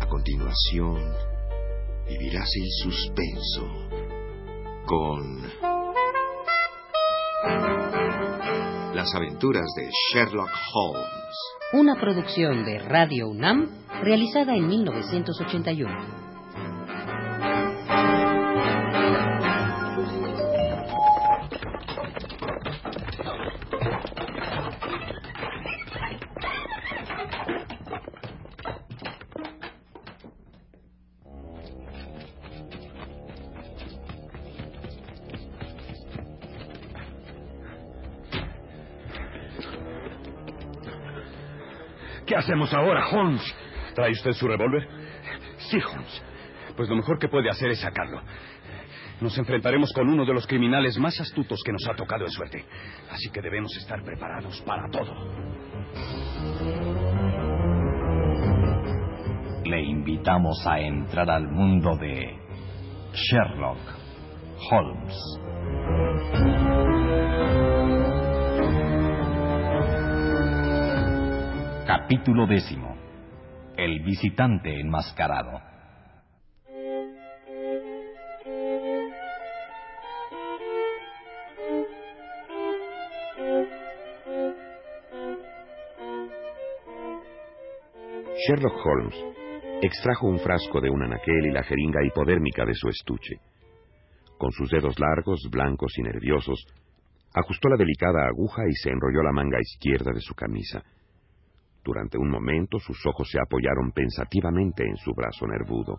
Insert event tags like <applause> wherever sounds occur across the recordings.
A continuación, vivirás el suspenso con las aventuras de Sherlock Holmes. Una producción de Radio UNAM realizada en 1981. ¿Qué hacemos ahora, Holmes? ¿Trae usted su revólver? Sí, Holmes. Pues lo mejor que puede hacer es sacarlo. Nos enfrentaremos con uno de los criminales más astutos que nos ha tocado en suerte. Así que debemos estar preparados para todo. Le invitamos a entrar al mundo de Sherlock Holmes. Capítulo décimo. El visitante enmascarado. Sherlock Holmes extrajo un frasco de un anaquel y la jeringa hipodérmica de su estuche. Con sus dedos largos, blancos y nerviosos, ajustó la delicada aguja y se enrolló la manga izquierda de su camisa. Durante un momento sus ojos se apoyaron pensativamente en su brazo nervudo.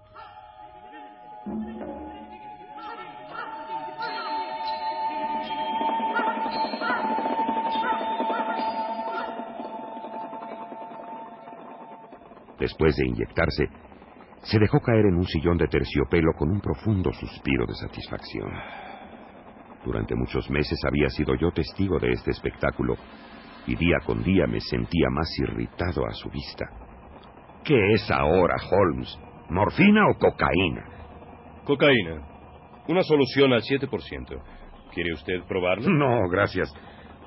Después de inyectarse, se dejó caer en un sillón de terciopelo con un profundo suspiro de satisfacción. Durante muchos meses había sido yo testigo de este espectáculo y día con día me sentía más irritado a su vista. ¿Qué es ahora, Holmes? ¿Morfina o cocaína? Cocaína. Una solución al 7%. ¿Quiere usted probarlo? No, gracias.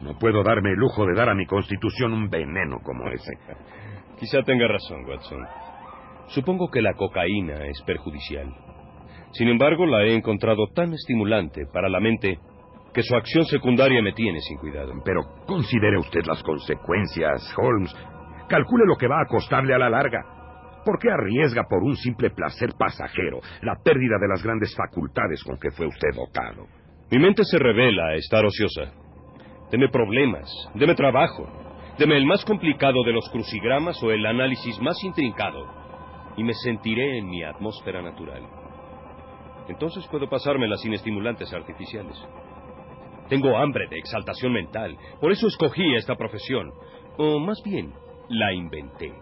No puedo darme el lujo de dar a mi constitución un veneno como ese. <laughs> Quizá tenga razón, Watson. Supongo que la cocaína es perjudicial. Sin embargo, la he encontrado tan estimulante para la mente que su acción secundaria me tiene sin cuidado. Pero considere usted las consecuencias, Holmes. Calcule lo que va a costarle a la larga. ¿Por qué arriesga por un simple placer pasajero la pérdida de las grandes facultades con que fue usted dotado? Mi mente se revela a estar ociosa. Deme problemas, deme trabajo, deme el más complicado de los crucigramas o el análisis más intrincado, y me sentiré en mi atmósfera natural. Entonces puedo pasármela sin estimulantes artificiales. Tengo hambre de exaltación mental. Por eso escogí esta profesión. O más bien, la inventé.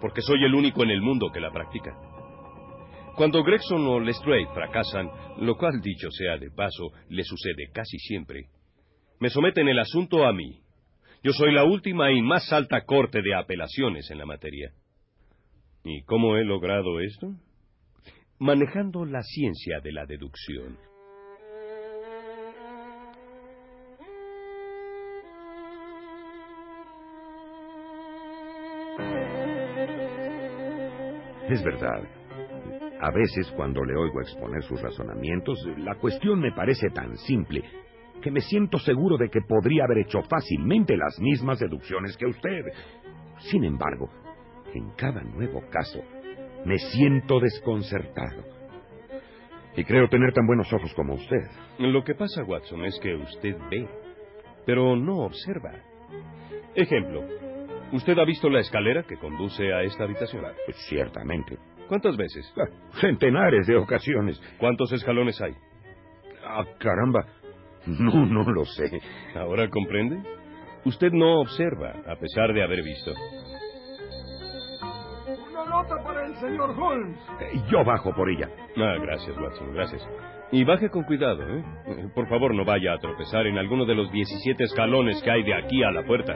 Porque soy el único en el mundo que la practica. Cuando Gregson o Lestrade fracasan, lo cual dicho sea de paso, le sucede casi siempre, me someten el asunto a mí. Yo soy la última y más alta corte de apelaciones en la materia. ¿Y cómo he logrado esto? Manejando la ciencia de la deducción. Es verdad. A veces, cuando le oigo exponer sus razonamientos, la cuestión me parece tan simple que me siento seguro de que podría haber hecho fácilmente las mismas deducciones que usted. Sin embargo, en cada nuevo caso, me siento desconcertado. Y creo tener tan buenos ojos como usted. Lo que pasa, Watson, es que usted ve, pero no observa. Ejemplo, ¿usted ha visto la escalera que conduce a esta habitación? Pues ciertamente. ¿Cuántas veces? Ah, Centenares de ocasiones. ¿Cuántos escalones hay? Ah, caramba. No, no lo sé. ¿Ahora comprende? Usted no observa, a pesar de haber visto. Una nota para el señor Holmes. Eh, Yo bajo por ella. Ah, gracias, Watson, gracias. Y baje con cuidado, ¿eh? Eh, Por favor, no vaya a tropezar en alguno de los 17 escalones que hay de aquí a la puerta.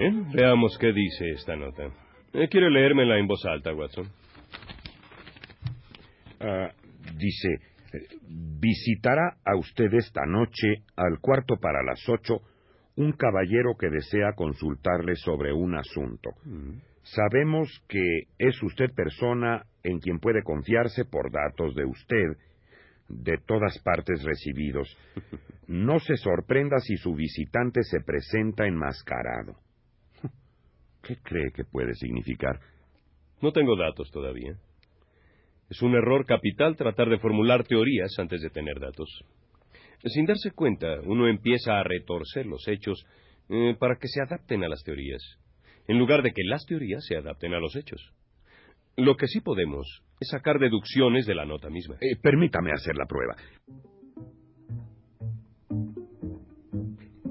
Bien, veamos qué dice esta nota. Eh, ¿Quiere leérmela en voz alta, Watson? Ah, Dice, visitará a usted esta noche al cuarto para las ocho un caballero que desea consultarle sobre un asunto. Sabemos que es usted persona en quien puede confiarse por datos de usted, de todas partes recibidos. <laughs> No se sorprenda si su visitante se presenta enmascarado. ¿Qué cree que puede significar? No tengo datos todavía. Es un error capital tratar de formular teorías antes de tener datos. Sin darse cuenta, uno empieza a retorcer los hechos eh, para que se adapten a las teorías, en lugar de que las teorías se adapten a los hechos. Lo que sí podemos es sacar deducciones de la nota misma. Eh, permítame hacer la prueba.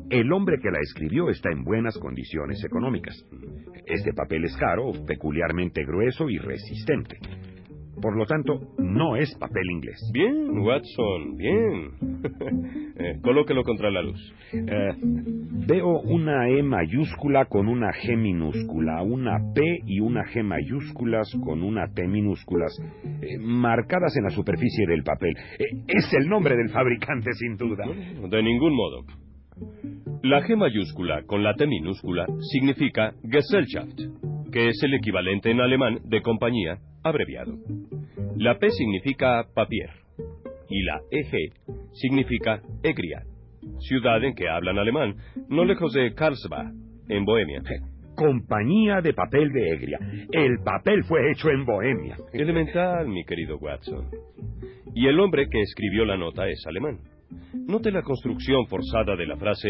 El hombre que la escribió está en buenas condiciones económicas. Este papel es caro, peculiarmente grueso y resistente. Por lo tanto, no es papel inglés. Bien, Watson, bien. <laughs> Eh, colóquelo contra la luz. Eh, veo una E mayúscula con una G minúscula, una P y una G mayúsculas con una T minúsculas, eh, marcadas en la superficie del papel. es el nombre del fabricante, sin duda. De ningún modo. La G mayúscula con la T minúscula significa Gesellschaft, que es el equivalente en alemán de compañía abreviado. La P significa papier y la EG significa Egria, ciudad en que hablan alemán, no lejos de Karlsbad, en Bohemia. Compañía de papel de Egria. El papel fue hecho en Bohemia. Elemental, mi querido Watson. Y el hombre que escribió la nota es alemán. Note la construcción forzada de la frase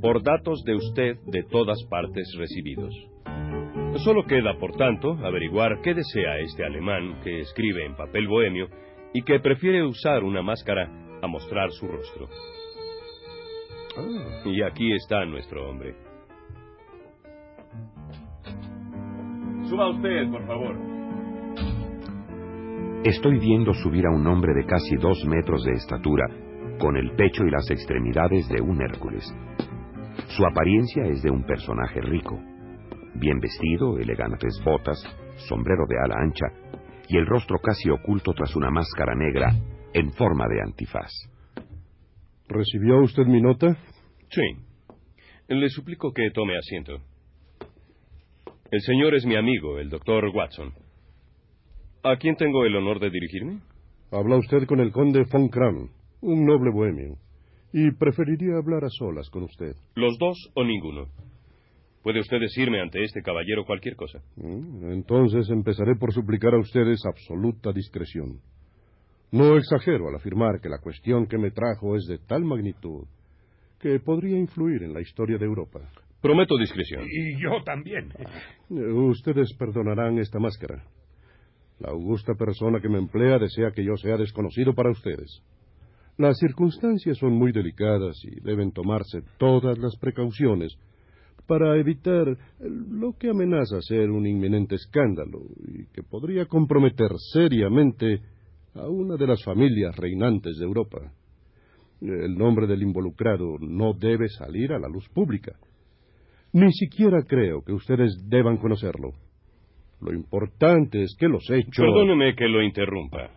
por datos de usted de todas partes recibidos. Solo queda, por tanto, averiguar qué desea este alemán que escribe en papel bohemio y que prefiere usar una máscara a mostrar su rostro. Ah. y aquí está nuestro hombre. Suba usted, por favor. Estoy viendo subir a un hombre de casi dos metros de estatura, con el pecho y las extremidades de un Hércules. Su apariencia es de un personaje rico, bien vestido, elegantes botas, sombrero de ala ancha y el rostro casi oculto tras una máscara negra en forma de antifaz. ¿Recibió usted mi nota? Sí. Le suplico que tome asiento. El señor es mi amigo, el doctor Watson. ¿A quién tengo el honor de dirigirme? Habla usted con el conde von Kram, un noble bohemio, y preferiría hablar a solas con usted. ¿Los dos o ninguno? Puede usted decirme ante este caballero cualquier cosa. Mm, entonces empezaré por suplicar a ustedes absoluta discreción. No exagero al afirmar que la cuestión que me trajo es de tal magnitud que podría influir en la historia de Europa. Prometo discreción. Y yo también. Eh, ustedes perdonarán esta máscara. La augusta persona que me emplea desea que yo sea desconocido para ustedes. Las circunstancias son muy delicadas y deben tomarse todas las precauciones para evitar lo que amenaza ser un inminente escándalo y que podría comprometer seriamente a una de las familias reinantes de Europa. El nombre del involucrado no debe salir a la luz pública. Ni siquiera creo que ustedes deban conocerlo. Lo importante es que los hechos. Perdóneme que lo interrumpa.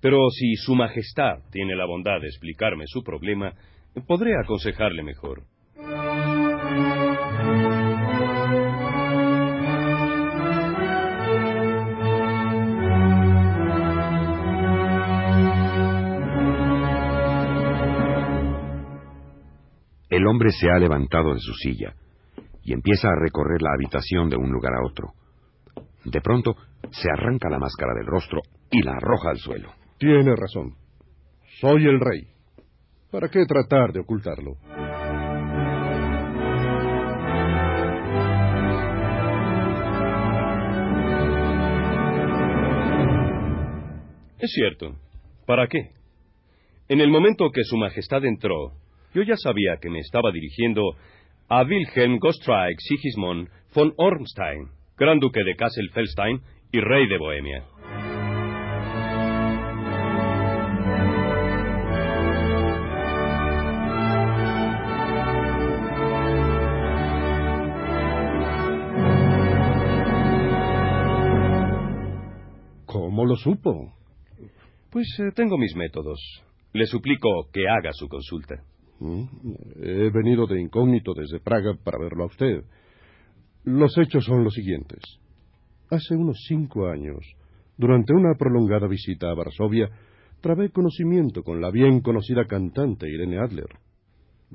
Pero si Su Majestad tiene la bondad de explicarme su problema, podré aconsejarle mejor. El hombre se ha levantado de su silla y empieza a recorrer la habitación de un lugar a otro. De pronto, se arranca la máscara del rostro y la arroja al suelo. Tiene razón. Soy el rey. ¿Para qué tratar de ocultarlo? Es cierto. ¿Para qué? En el momento que Su Majestad entró, yo ya sabía que me estaba dirigiendo a Wilhelm Gostreich Sigismund von Ormstein, gran duque de Kassel-Felstein y rey de Bohemia. ¿Cómo lo supo? Pues eh, tengo mis métodos. Le suplico que haga su consulta. Mm, He venido de incógnito desde Praga para verlo a usted. Los hechos son los siguientes. Hace unos cinco años, durante una prolongada visita a Varsovia, trabé conocimiento con la bien conocida cantante Irene Adler.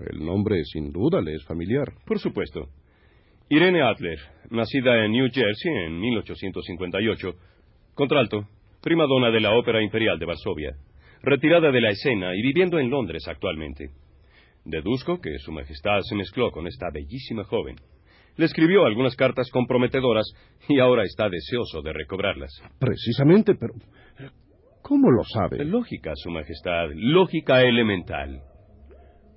El nombre, sin duda, le es familiar. Por supuesto. Irene Adler, nacida en New Jersey en 1858, contralto, prima donna de la Ópera Imperial de Varsovia, retirada de la escena y viviendo en Londres actualmente. Deduzco que Su Majestad se mezcló con esta bellísima joven. Le escribió algunas cartas comprometedoras y ahora está deseoso de recobrarlas. Precisamente, pero... ¿Cómo lo sabe? Lógica, Su Majestad, lógica elemental.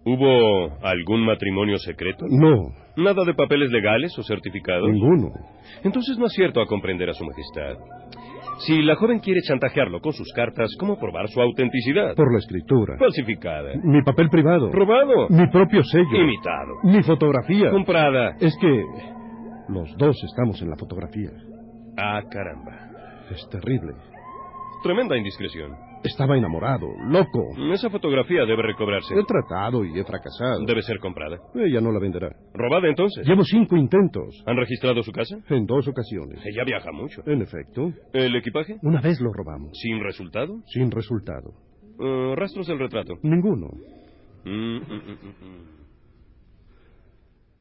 ¿Hubo algún matrimonio secreto? No, ¿Nada de papeles legales o certificados? ninguno. Entonces no acierto a comprender a Su Majestad. Si la joven quiere chantajearlo con sus cartas, ¿cómo probar su autenticidad? Por la escritura. Falsificada. Mi papel privado. ¿Robado? Mi propio sello. Imitado. Mi fotografía. Comprada. Es que los dos estamos en la fotografía. Ah, caramba. Es terrible. Tremenda indiscreción. Estaba enamorado, loco. Esa fotografía debe recobrarse. He tratado y he fracasado. Debe ser comprada. Ella no la venderá. ¿Robada entonces? Llevo cinco intentos. ¿Han registrado su casa? En dos ocasiones. Ella viaja mucho. En efecto. ¿El equipaje? Una vez lo robamos. ¿Sin resultado? Sin resultado. Eh, ¿Rastros del retrato? Ninguno. Mm, mm, mm.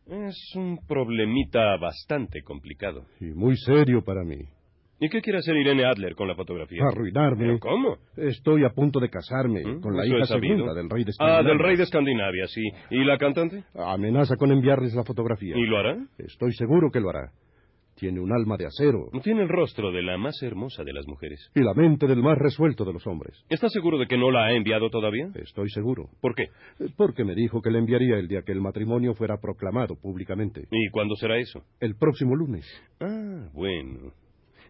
Es un problemita bastante complicado. Y muy serio para mí. ¿Y qué quiere hacer Irene Adler con la fotografía? Arruinarme. ¿Pero cómo? Estoy a punto de casarme ¿Mm? con la hija segunda del rey de Ah, Escandinavia. del rey de Escandinavia, sí. ¿Y la cantante? Amenaza con enviarles la fotografía. ¿Y lo hará? Estoy seguro que lo hará. Tiene un alma de acero Tiene el rostro de la más hermosa de las mujeres. y la mente del más resuelto de los hombres. ¿Está seguro de que no la ha enviado todavía? Estoy seguro. ¿Por qué? Eh, Porque me dijo que le enviaría el día que el matrimonio fuera proclamado públicamente. ¿Y cuándo será eso? El próximo lunes. Ah, bueno.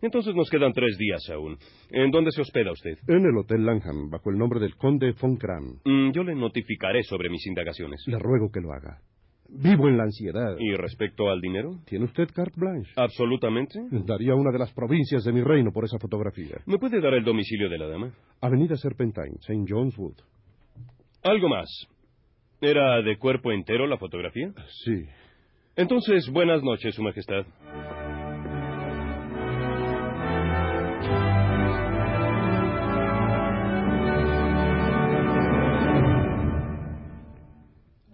Entonces nos quedan tres días aún. ¿En dónde se hospeda usted? En el Hotel Langham, bajo el nombre del conde von Kram. Mm, yo le notificaré sobre mis indagaciones. Le ruego que lo haga. Vivo en la ansiedad. ¿Y respecto al dinero? ¿Tiene usted carte blanche? Absolutamente. Daría una de las provincias de mi reino por esa fotografía. ¿Me puede dar el domicilio de la dama? Avenida Serpentine, St. John's Wood. Algo más. ¿Era de cuerpo entero la fotografía? Sí. Entonces, buenas noches, Su Majestad.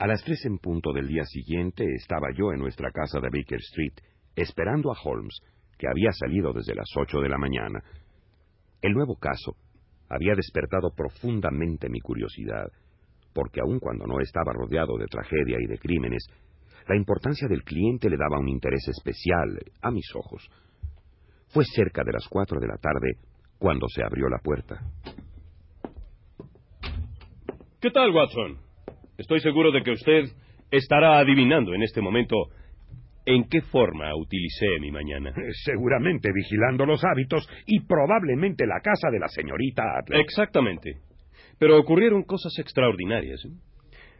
A las tres en punto del día siguiente estaba yo en nuestra casa de Baker Street, esperando a Holmes, que había salido desde las ocho de la mañana. El nuevo caso había despertado profundamente mi curiosidad, porque aun cuando no estaba rodeado de tragedia y de crímenes, la importancia del cliente le daba un interés especial a mis ojos. Fue cerca de las cuatro de la tarde cuando se abrió la puerta. ¿Qué tal, Watson? Estoy seguro de que usted estará adivinando en este momento en qué forma utilicé mi mañana. <laughs> Seguramente vigilando los hábitos y probablemente la casa de la señorita Adler. Exactamente. Pero ocurrieron cosas extraordinarias.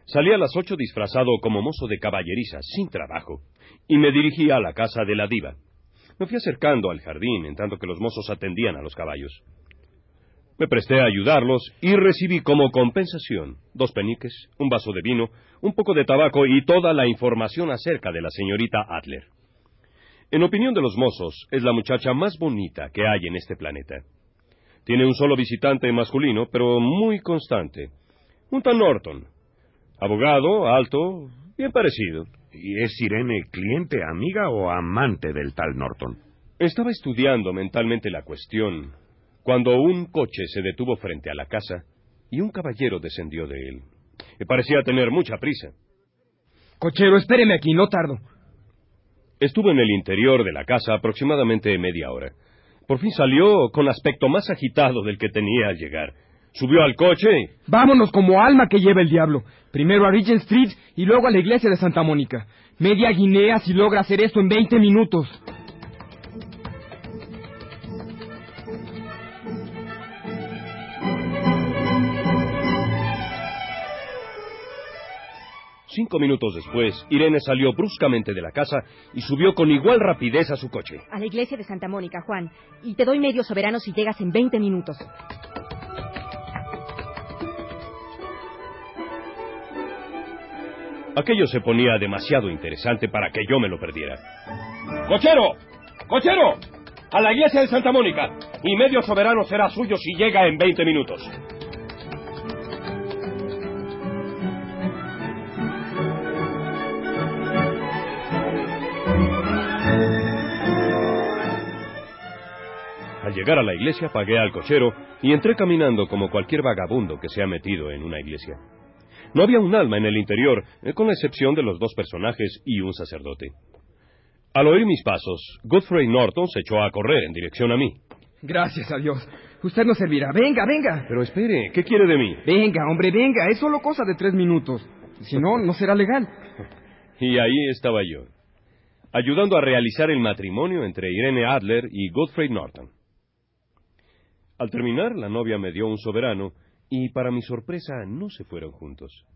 Salí a las ocho disfrazado como mozo de caballeriza, sin trabajo, y me dirigí a la casa de la diva. Me fui acercando al jardín en tanto que los mozos atendían a los caballos. Me presté a ayudarlos y recibí como compensación dos peniques, un vaso de vino, un poco de tabaco y toda la información acerca de la señorita Adler. En opinión de los mozos, es la muchacha más bonita que hay en este planeta. Tiene un solo visitante masculino, pero muy constante. Un tal Norton. Abogado, alto, bien parecido. ¿Y es Irene cliente, amiga o amante del tal Norton? Estaba estudiando mentalmente la cuestión cuando un coche se detuvo frente a la casa y un caballero descendió de él. Parecía tener mucha prisa. Cochero, espéreme aquí, no tardo. Estuvo en el interior de la casa aproximadamente media hora. Por fin salió con aspecto más agitado del que tenía al llegar. Subió al coche. Vámonos como alma que lleva el diablo. Primero a Regent Street y luego a la iglesia de Santa Mónica. Media guinea si logra hacer esto en 20 minutos. Cinco minutos después, Irene salió bruscamente de la casa y subió con igual rapidez a su coche. A la iglesia de Santa Mónica, Juan. Y te doy medio soberano si llegas en 20 minutos. Aquello se ponía demasiado interesante para que yo me lo perdiera. ¡Cochero! ¡Cochero! A la iglesia de Santa Mónica. Y medio soberano será suyo si llega en 20 minutos. Llegar a la iglesia pagué al cochero y entré caminando como cualquier vagabundo que se ha metido en una iglesia. No había un alma en el interior, eh, con la excepción de los dos personajes y un sacerdote. Al oír mis pasos, Godfrey Norton se echó a correr en dirección a mí. Gracias a Dios. Usted nos servirá. Venga, venga. Pero espere, ¿qué quiere de mí? Venga, hombre, venga. Es solo cosa de tres minutos. Si no, no será legal. <laughs> Y ahí estaba yo, ayudando a realizar el matrimonio entre Irene Adler y Godfrey Norton. Al terminar, la novia me dio un soberano y para mi sorpresa no se fueron juntos.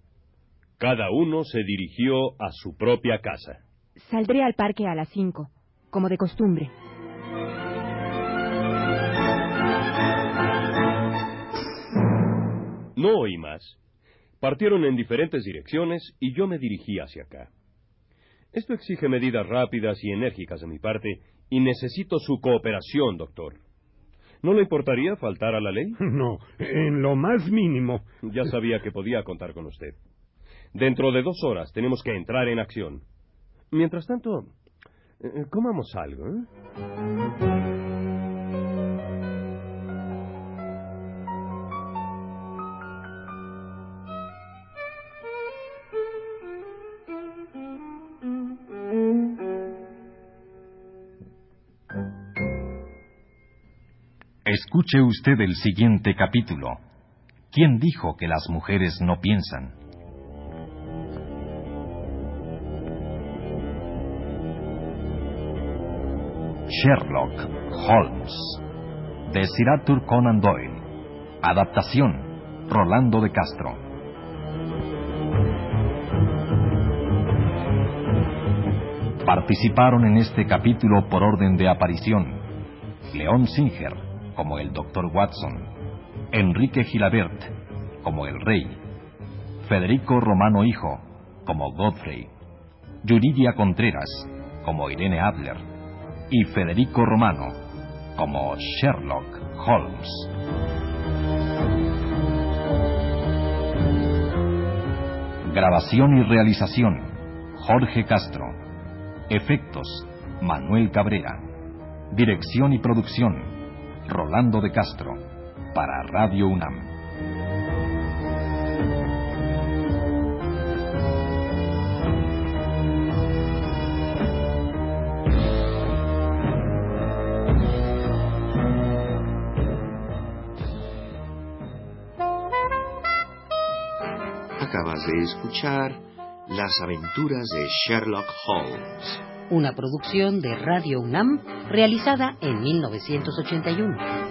Cada uno se dirigió a su propia casa. Saldré al parque a las cinco, como de costumbre. No oí más. Partieron en diferentes direcciones y yo me dirigí hacia acá. Esto exige medidas rápidas y enérgicas de mi parte y necesito su cooperación, doctor. ¿No le importaría faltar a la ley? <laughs> No, en lo más mínimo. Ya sabía que podía contar con usted. Dentro de dos horas tenemos que entrar en acción. Mientras tanto, eh, comamos algo. ¿eh? Escuche usted el siguiente capítulo. ¿Quién dijo que las mujeres no piensan? Sherlock Holmes. De Sir Arthur Conan Doyle. Adaptación. Rolando de Castro. Participaron en este capítulo por orden de aparición León Singer como el Dr. Watson, Enrique Gilabert como el Rey, Federico Romano Hijo como Godfrey, Yuridia Contreras como Irene Adler y Federico Romano como Sherlock Holmes. Grabación y realización Jorge Castro. Efectos Manuel Cabrera. Dirección y producción Rolando de Castro. Para Radio UNAM. Acabas de escuchar Las aventuras de Sherlock Holmes. Una producción de Radio UNAM realizada en 1981.